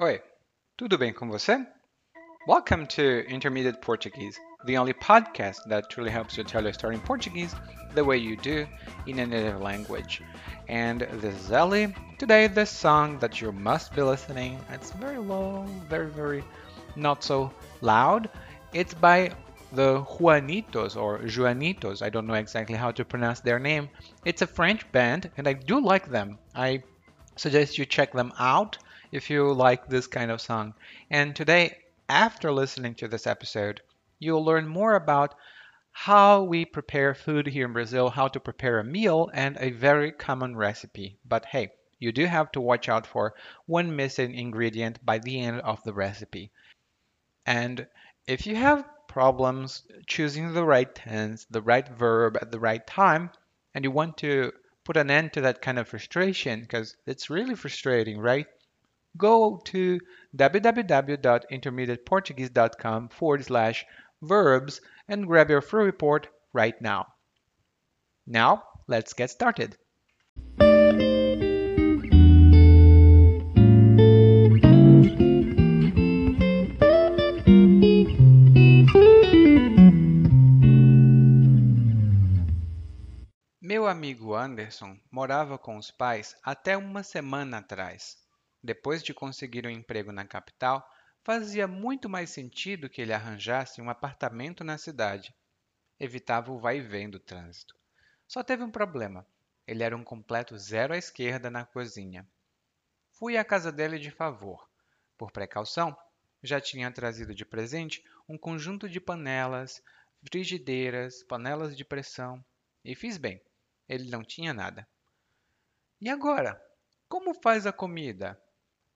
Oi, tudo bem com você? Welcome to Intermediate Portuguese, the only podcast that truly helps you tell your story in Portuguese the way you do in a native language. And this is Ellie. Today, the song that you must be listening, it's very low, very, very not so loud. It's by the Juanitos or Juanitos. I don't know exactly how to pronounce their name. It's a French band, and I do like them. I suggest you check them out if you like this kind of song. And today, after listening to this episode, you'll learn more about how we prepare food here in Brazil, how to prepare a meal, and a very common recipe. But hey, you do have to watch out for one missing ingredient by the end of the recipe. And if you have problems choosing the right tense, the right verb at the right time, and you want to put an end to that kind of frustration, because it's really frustrating, right? Go to www.intermediateportuguese.com forward slash verbs and grab your free report right now. Now, let's get started. Meu amigo Anderson morava com os pais até uma semana atrás. Depois de conseguir um emprego na capital, fazia muito mais sentido que ele arranjasse um apartamento na cidade. Evitava o vai e vem do trânsito. Só teve um problema. Ele era um completo zero à esquerda na cozinha. Fui à casa dele de favor. Por precaução, já tinha trazido de presente um conjunto de panelas, frigideiras, panelas de pressão. E fiz bem. Ele não tinha nada. E agora? Como faz a comida?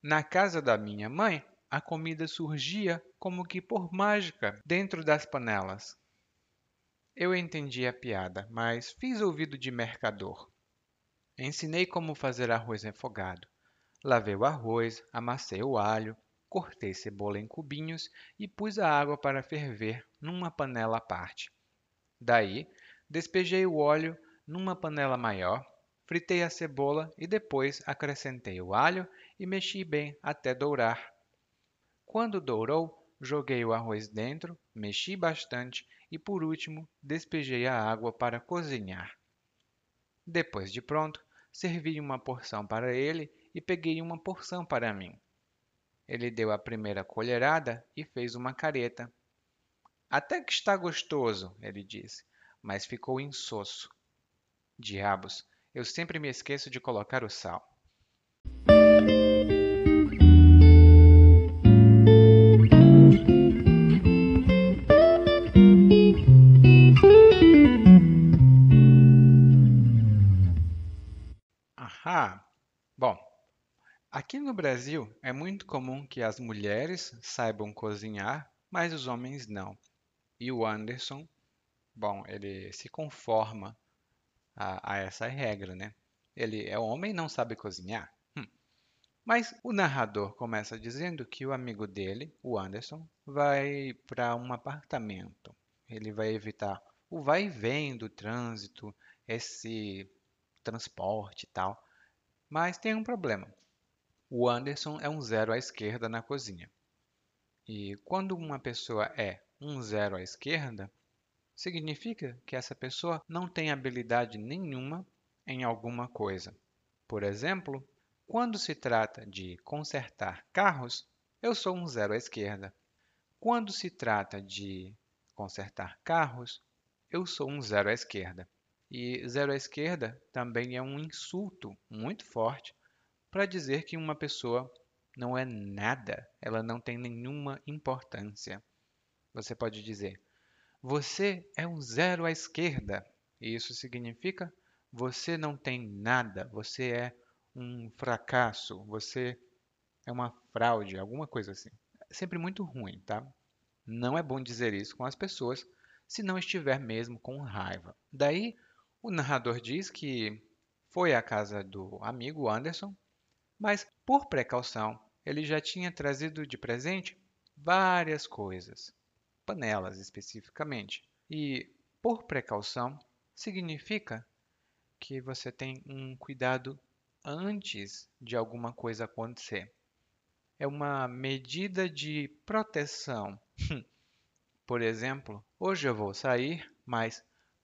Na casa da minha mãe, a comida surgia como que por mágica dentro das panelas. Eu entendi a piada, mas fiz ouvido de mercador. Ensinei como fazer arroz refogado. Lavei o arroz, amassei o alho, cortei cebola em cubinhos e pus a água para ferver numa panela à parte. Daí, despejei o óleo numa panela maior, fritei a cebola e depois acrescentei o alho e mexi bem até dourar. Quando dourou, joguei o arroz dentro, mexi bastante e, por último, despejei a água para cozinhar. Depois de pronto, servi uma porção para ele e peguei uma porção para mim. Ele deu a primeira colherada e fez uma careta. Até que está gostoso, ele disse, mas ficou insosso. Diabos, eu sempre me esqueço de colocar o sal. Ahá! Bom, aqui no Brasil é muito comum que as mulheres saibam cozinhar, mas os homens não. E o Anderson, bom, ele se conforma a, a essa regra, né? Ele é homem e não sabe cozinhar. Mas o narrador começa dizendo que o amigo dele, o Anderson, vai para um apartamento. Ele vai evitar o vai e vem do trânsito, esse transporte e tal. Mas tem um problema. O Anderson é um zero à esquerda na cozinha. E quando uma pessoa é um zero à esquerda, significa que essa pessoa não tem habilidade nenhuma em alguma coisa. Por exemplo, quando se trata de consertar carros, eu sou um zero à esquerda. Quando se trata de consertar carros, eu sou um zero à esquerda. E zero à esquerda também é um insulto muito forte para dizer que uma pessoa não é nada, ela não tem nenhuma importância. Você pode dizer: Você é um zero à esquerda. E isso significa você não tem nada, você é um fracasso, você é uma fraude, alguma coisa assim. É sempre muito ruim, tá? Não é bom dizer isso com as pessoas se não estiver mesmo com raiva. Daí o narrador diz que foi à casa do amigo Anderson, mas por precaução ele já tinha trazido de presente várias coisas, panelas especificamente. E por precaução significa que você tem um cuidado antes de alguma coisa acontecer. é uma medida de proteção. Por exemplo, hoje eu vou sair, mas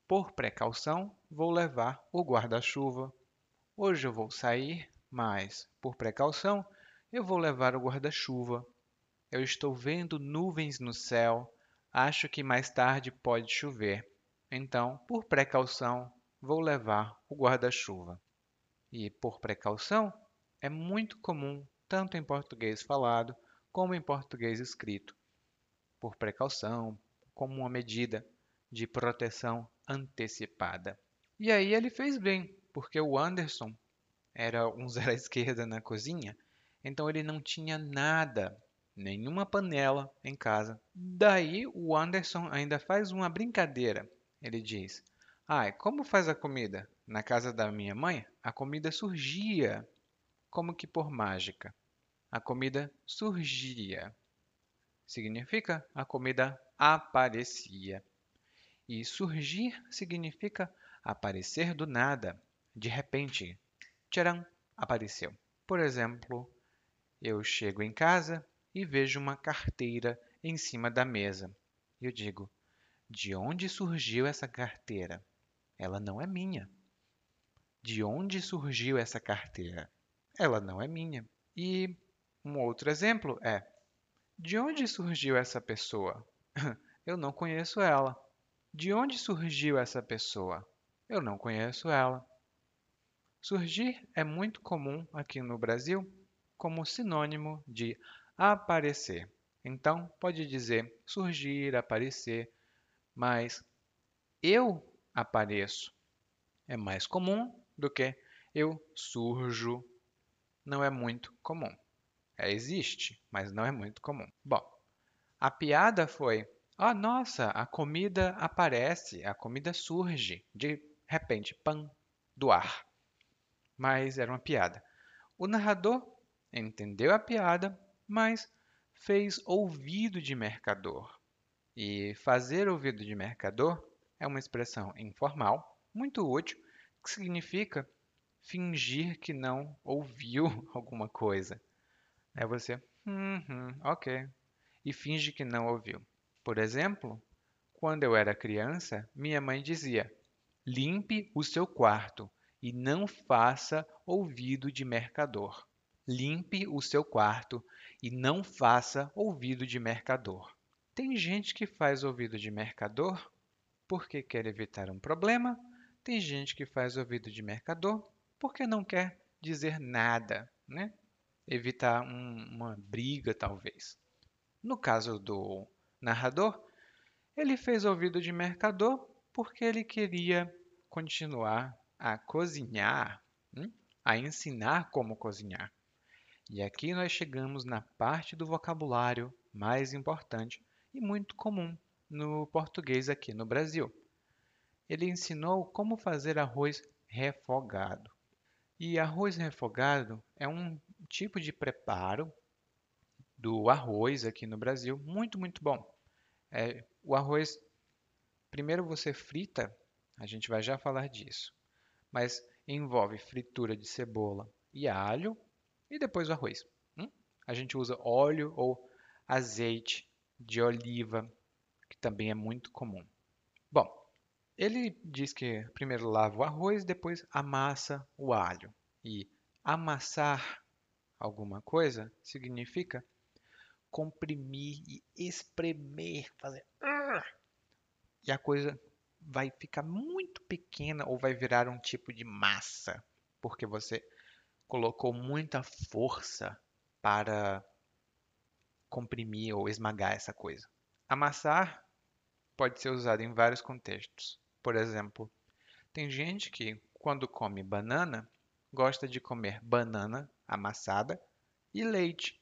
por precaução vou levar o guarda-chuva. Hoje eu vou sair, mas por precaução eu vou levar o guarda-chuva. Eu estou vendo nuvens no céu. Acho que mais tarde pode chover. Então, por precaução, vou levar o guarda-chuva. E por precaução é muito comum tanto em português falado como em português escrito. Por precaução, como uma medida de proteção antecipada. E aí ele fez bem, porque o Anderson era um zero à esquerda na cozinha então ele não tinha nada, nenhuma panela em casa. Daí o Anderson ainda faz uma brincadeira. Ele diz: Ai, como faz a comida? Na casa da minha mãe, a comida surgia, como que por mágica. A comida surgia. Significa a comida aparecia. E surgir significa aparecer do nada, de repente. Tcharam, apareceu. Por exemplo, eu chego em casa e vejo uma carteira em cima da mesa. Eu digo: De onde surgiu essa carteira? Ela não é minha. De onde surgiu essa carteira? Ela não é minha. E um outro exemplo é: De onde surgiu essa pessoa? Eu não conheço ela. De onde surgiu essa pessoa? Eu não conheço ela. Surgir é muito comum aqui no Brasil como sinônimo de aparecer. Então, pode dizer surgir, aparecer, mas eu apareço é mais comum do que eu surjo. Não é muito comum. É, existe, mas não é muito comum. Bom, a piada foi: oh, nossa, a comida aparece, a comida surge de repente, pam, do ar. Mas era uma piada. O narrador entendeu a piada, mas fez ouvido de mercador. E fazer ouvido de mercador é uma expressão informal, muito útil, que significa fingir que não ouviu alguma coisa. É você, hum, hum, ok, e finge que não ouviu. Por exemplo, quando eu era criança, minha mãe dizia: limpe o seu quarto e não faça ouvido de mercador. Limpe o seu quarto e não faça ouvido de mercador. Tem gente que faz ouvido de mercador porque quer evitar um problema, tem gente que faz ouvido de mercador porque não quer dizer nada, né? Evitar um, uma briga, talvez. No caso do narrador, ele fez ouvido de mercador porque ele queria continuar a cozinhar, hein? Hum, a ensinar como cozinhar. E aqui nós chegamos na parte do vocabulário mais importante e muito comum no português aqui no Brasil. Ele ensinou como fazer arroz refogado. E arroz refogado é um tipo de preparo do arroz aqui no Brasil muito, muito bom. É, o arroz, primeiro você frita, a gente vai já falar disso, mas envolve fritura de cebola e alho e depois o arroz. Hum? A gente usa óleo ou azeite de oliva, que também é muito comum. Bom, ele diz que primeiro lava o arroz, depois amassa o alho. E amassar alguma coisa significa comprimir e espremer, fazer. E a coisa vai ficar muito pequena ou vai virar um tipo de massa, porque você colocou muita força para comprimir ou esmagar essa coisa. Amassar pode ser usado em vários contextos. Por exemplo, tem gente que, quando come banana, gosta de comer banana amassada e leite.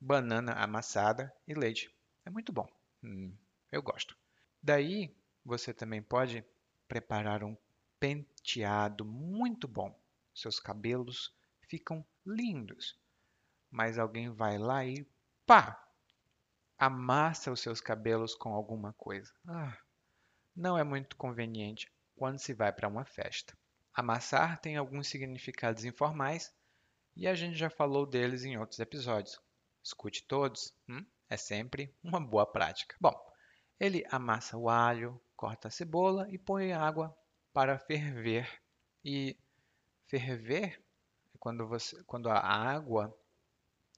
Banana amassada e leite. É muito bom. Hum, eu gosto. Daí, você também pode preparar um penteado muito bom seus cabelos ficam lindos. Mas alguém vai lá e pá! Amassa os seus cabelos com alguma coisa. Ah, não é muito conveniente quando se vai para uma festa. Amassar tem alguns significados informais e a gente já falou deles em outros episódios. Escute todos, hum? é sempre uma boa prática. Bom, ele amassa o alho, corta a cebola e põe água para ferver. E ferver é quando, você, quando a água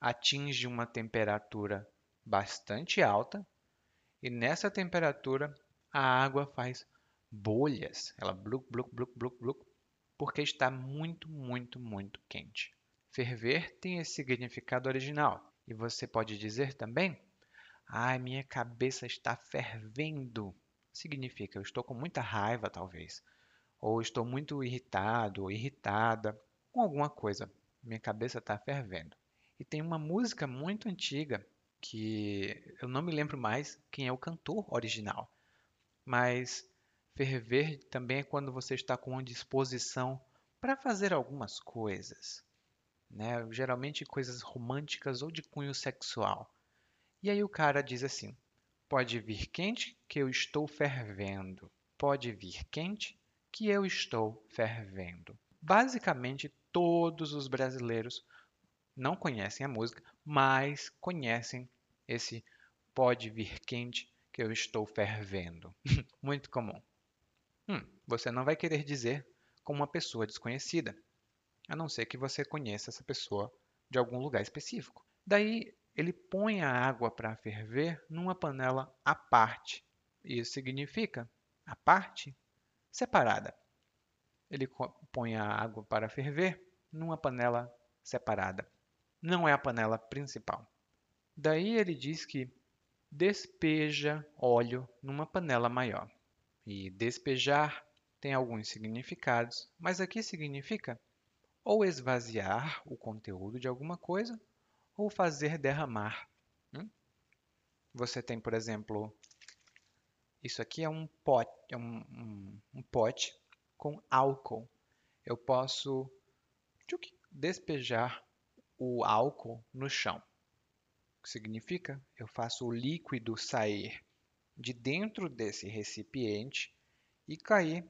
atinge uma temperatura bastante alta e nessa temperatura a água faz bolhas, ela bluc, bluc, bluc, bluc, bluc, porque está muito, muito, muito quente. Ferver tem esse significado original. E você pode dizer também: Ai, minha cabeça está fervendo. Significa eu estou com muita raiva, talvez. Ou estou muito irritado ou irritada com alguma coisa. Minha cabeça está fervendo. E tem uma música muito antiga que eu não me lembro mais quem é o cantor original. Mas ferver também é quando você está com uma disposição para fazer algumas coisas, né? Geralmente coisas românticas ou de cunho sexual. E aí o cara diz assim: Pode vir quente que eu estou fervendo. Pode vir quente que eu estou fervendo. Basicamente, todos os brasileiros não conhecem a música, mas conhecem esse pode vir quente que eu estou fervendo. Muito comum. Hum, você não vai querer dizer com uma pessoa desconhecida, a não ser que você conheça essa pessoa de algum lugar específico. Daí ele põe a água para ferver numa panela à parte. Isso significa a parte separada. Ele põe a água para ferver numa panela separada. Não é a panela principal. Daí ele diz que despeja óleo numa panela maior. E despejar tem alguns significados, mas aqui significa ou esvaziar o conteúdo de alguma coisa ou fazer derramar. Hum? Você tem, por exemplo, isso aqui é um pote, é um, um, um pote com álcool. Eu posso despejar o álcool no chão. O que significa? Eu faço o líquido sair de dentro desse recipiente e cair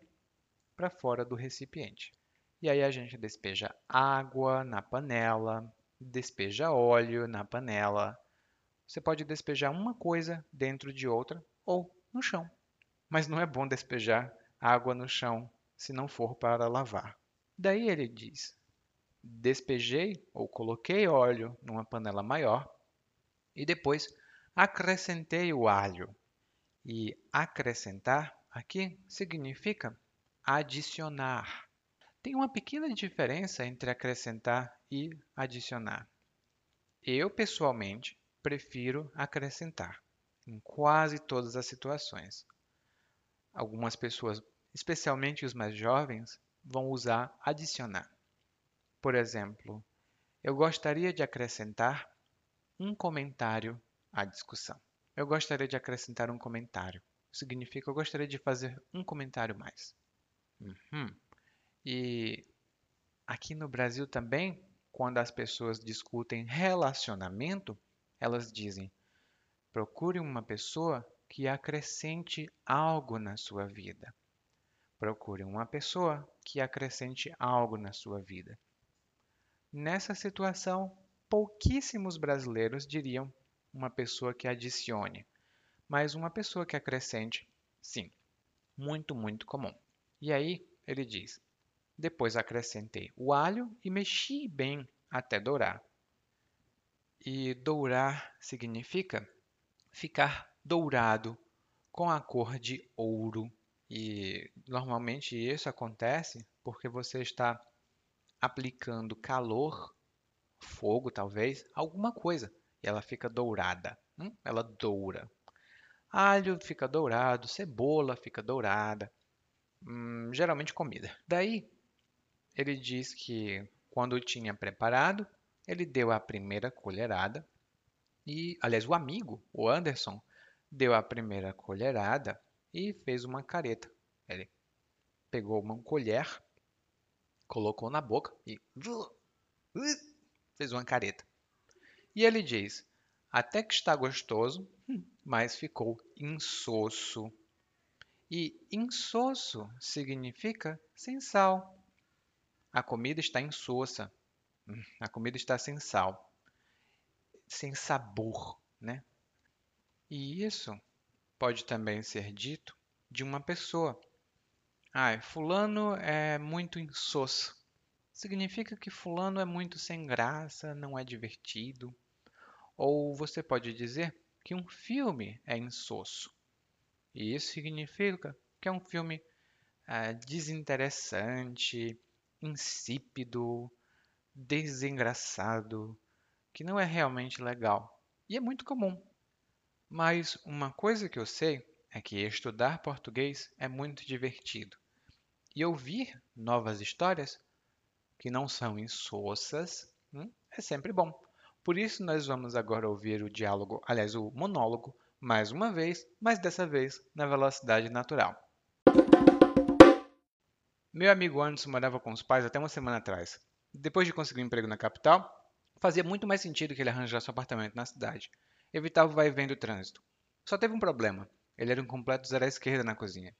para fora do recipiente. E aí a gente despeja água na panela, despeja óleo na panela. Você pode despejar uma coisa dentro de outra ou no chão. Mas não é bom despejar água no chão se não for para lavar. Daí ele diz: despejei ou coloquei óleo numa panela maior e depois acrescentei o alho. E acrescentar aqui significa adicionar. Tem uma pequena diferença entre acrescentar e adicionar. Eu, pessoalmente, prefiro acrescentar em quase todas as situações. Algumas pessoas, especialmente os mais jovens, vão usar adicionar. Por exemplo, eu gostaria de acrescentar um comentário à discussão. Eu gostaria de acrescentar um comentário. Significa eu gostaria de fazer um comentário mais. Uhum. E aqui no Brasil também, quando as pessoas discutem relacionamento, elas dizem: procure uma pessoa que acrescente algo na sua vida. Procure uma pessoa que acrescente algo na sua vida. Nessa situação, pouquíssimos brasileiros diriam uma pessoa que adicione, mas uma pessoa que acrescente, sim, muito, muito comum. E aí ele diz: depois acrescentei o alho e mexi bem até dourar. E dourar significa ficar dourado com a cor de ouro. E normalmente isso acontece porque você está aplicando calor, fogo talvez, alguma coisa, e ela fica dourada. Hum? Ela doura. Alho fica dourado, cebola fica dourada, hum, geralmente comida. Daí ele diz que quando tinha preparado, ele deu a primeira colherada e, aliás, o amigo, o Anderson, deu a primeira colherada e fez uma careta. Ele pegou uma colher colocou na boca e fez uma careta. E ele diz: Até que está gostoso, mas ficou insosso. E insosso significa sem sal. A comida está insossa. A comida está sem sal, sem sabor, né? E isso pode também ser dito de uma pessoa. Ah, fulano é muito insosso. Significa que fulano é muito sem graça, não é divertido. Ou você pode dizer que um filme é insosso. E isso significa que é um filme ah, desinteressante, insípido, desengraçado, que não é realmente legal. E é muito comum. Mas uma coisa que eu sei é que estudar português é muito divertido. E ouvir novas histórias que não são insossas hum, é sempre bom. Por isso, nós vamos agora ouvir o diálogo, aliás, o monólogo, mais uma vez, mas dessa vez na velocidade natural. Meu amigo Anderson morava com os pais até uma semana atrás. Depois de conseguir um emprego na capital, fazia muito mais sentido que ele arranjasse um apartamento na cidade. Evitava o vai e vem do trânsito. Só teve um problema. Ele era um completo zero à esquerda na cozinha.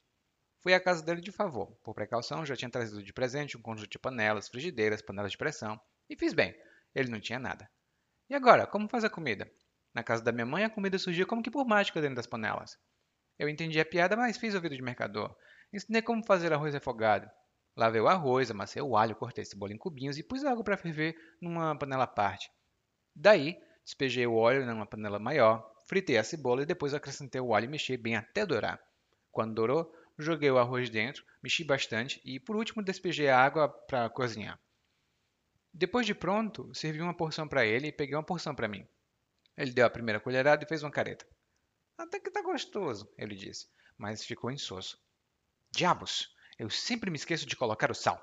Fui à casa dele de favor. Por precaução, já tinha trazido de presente um conjunto de panelas, frigideiras, panelas de pressão. E fiz bem. Ele não tinha nada. E agora, como faz a comida? Na casa da minha mãe, a comida surgia como que por mágica dentro das panelas. Eu entendi a piada, mas fiz ouvido de mercador. Ensinei como fazer arroz refogado. Lavei o arroz, amassei o alho, cortei cebola em cubinhos e pus água para ferver numa panela à parte. Daí, despejei o óleo numa panela maior, fritei a cebola e depois acrescentei o alho e mexi bem até dourar. Quando dourou, joguei o arroz dentro, mexi bastante e, por último, despejei a água para cozinhar. Depois de pronto, servi uma porção para ele e peguei uma porção para mim. Ele deu a primeira colherada e fez uma careta. Até que tá gostoso, ele disse, mas ficou insosso. Diabos! Eu sempre me esqueço de colocar o sal.